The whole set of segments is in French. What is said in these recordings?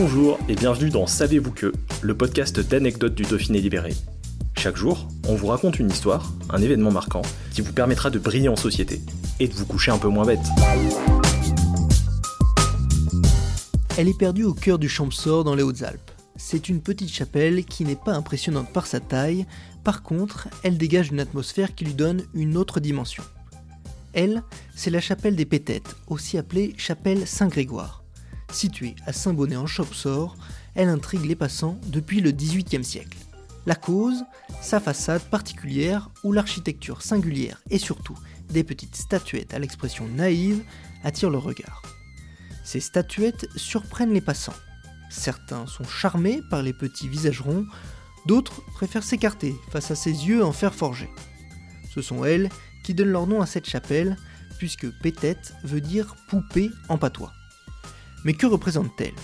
Bonjour et bienvenue dans Savez-vous que, le podcast d'anecdotes du Dauphiné libéré. Chaque jour, on vous raconte une histoire, un événement marquant, qui vous permettra de briller en société et de vous coucher un peu moins bête. Elle est perdue au cœur du Champsor dans les Hautes-Alpes. C'est une petite chapelle qui n'est pas impressionnante par sa taille, par contre, elle dégage une atmosphère qui lui donne une autre dimension. Elle, c'est la chapelle des Pétètes, aussi appelée chapelle Saint-Grégoire. Située à Saint-Bonnet en Champsor, elle intrigue les passants depuis le XVIIIe siècle. La cause, sa façade particulière où l'architecture singulière et surtout des petites statuettes à l'expression naïve attirent le regard. Ces statuettes surprennent les passants. Certains sont charmés par les petits visages ronds, d'autres préfèrent s'écarter face à ces yeux en fer forgé. Ce sont elles qui donnent leur nom à cette chapelle, puisque pétette veut dire poupée en patois. Mais que représente-t-elle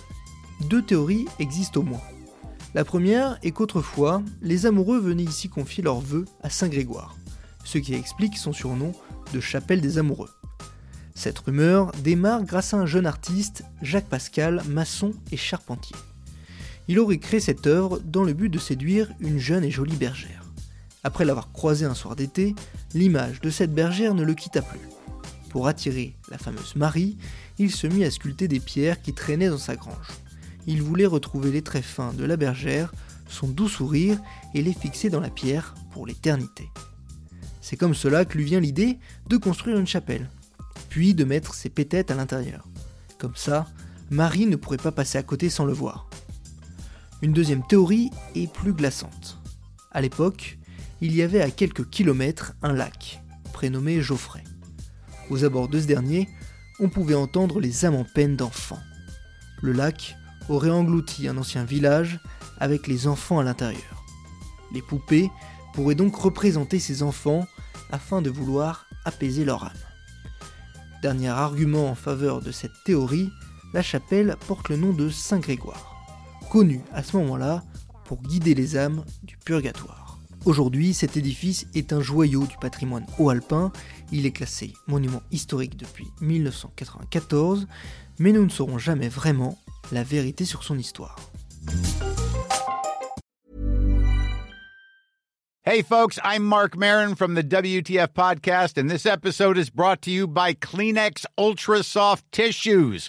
Deux théories existent au moins. La première est qu'autrefois, les amoureux venaient ici confier leurs vœux à Saint Grégoire, ce qui explique son surnom de chapelle des amoureux. Cette rumeur démarre grâce à un jeune artiste, Jacques Pascal, maçon et charpentier. Il aurait créé cette œuvre dans le but de séduire une jeune et jolie bergère. Après l'avoir croisée un soir d'été, l'image de cette bergère ne le quitta plus. Pour attirer la fameuse Marie, il se mit à sculpter des pierres qui traînaient dans sa grange. Il voulait retrouver les traits fins de la bergère, son doux sourire, et les fixer dans la pierre pour l'éternité. C'est comme cela que lui vient l'idée de construire une chapelle, puis de mettre ses pétettes à l'intérieur. Comme ça, Marie ne pourrait pas passer à côté sans le voir. Une deuxième théorie est plus glaçante. À l'époque, il y avait à quelques kilomètres un lac, prénommé Geoffrey. Aux abords de ce dernier, on pouvait entendre les âmes en peine d'enfants. Le lac aurait englouti un ancien village avec les enfants à l'intérieur. Les poupées pourraient donc représenter ces enfants afin de vouloir apaiser leur âme. Dernier argument en faveur de cette théorie, la chapelle porte le nom de Saint Grégoire, connu à ce moment-là pour guider les âmes du purgatoire. Aujourd'hui, cet édifice est un joyau du patrimoine haut-alpin. Il est classé monument historique depuis 1994, mais nous ne saurons jamais vraiment la vérité sur son histoire. Hey folks, I'm Mark Marin from the WTF podcast and this episode is brought to you by Kleenex Ultra Soft Tissues.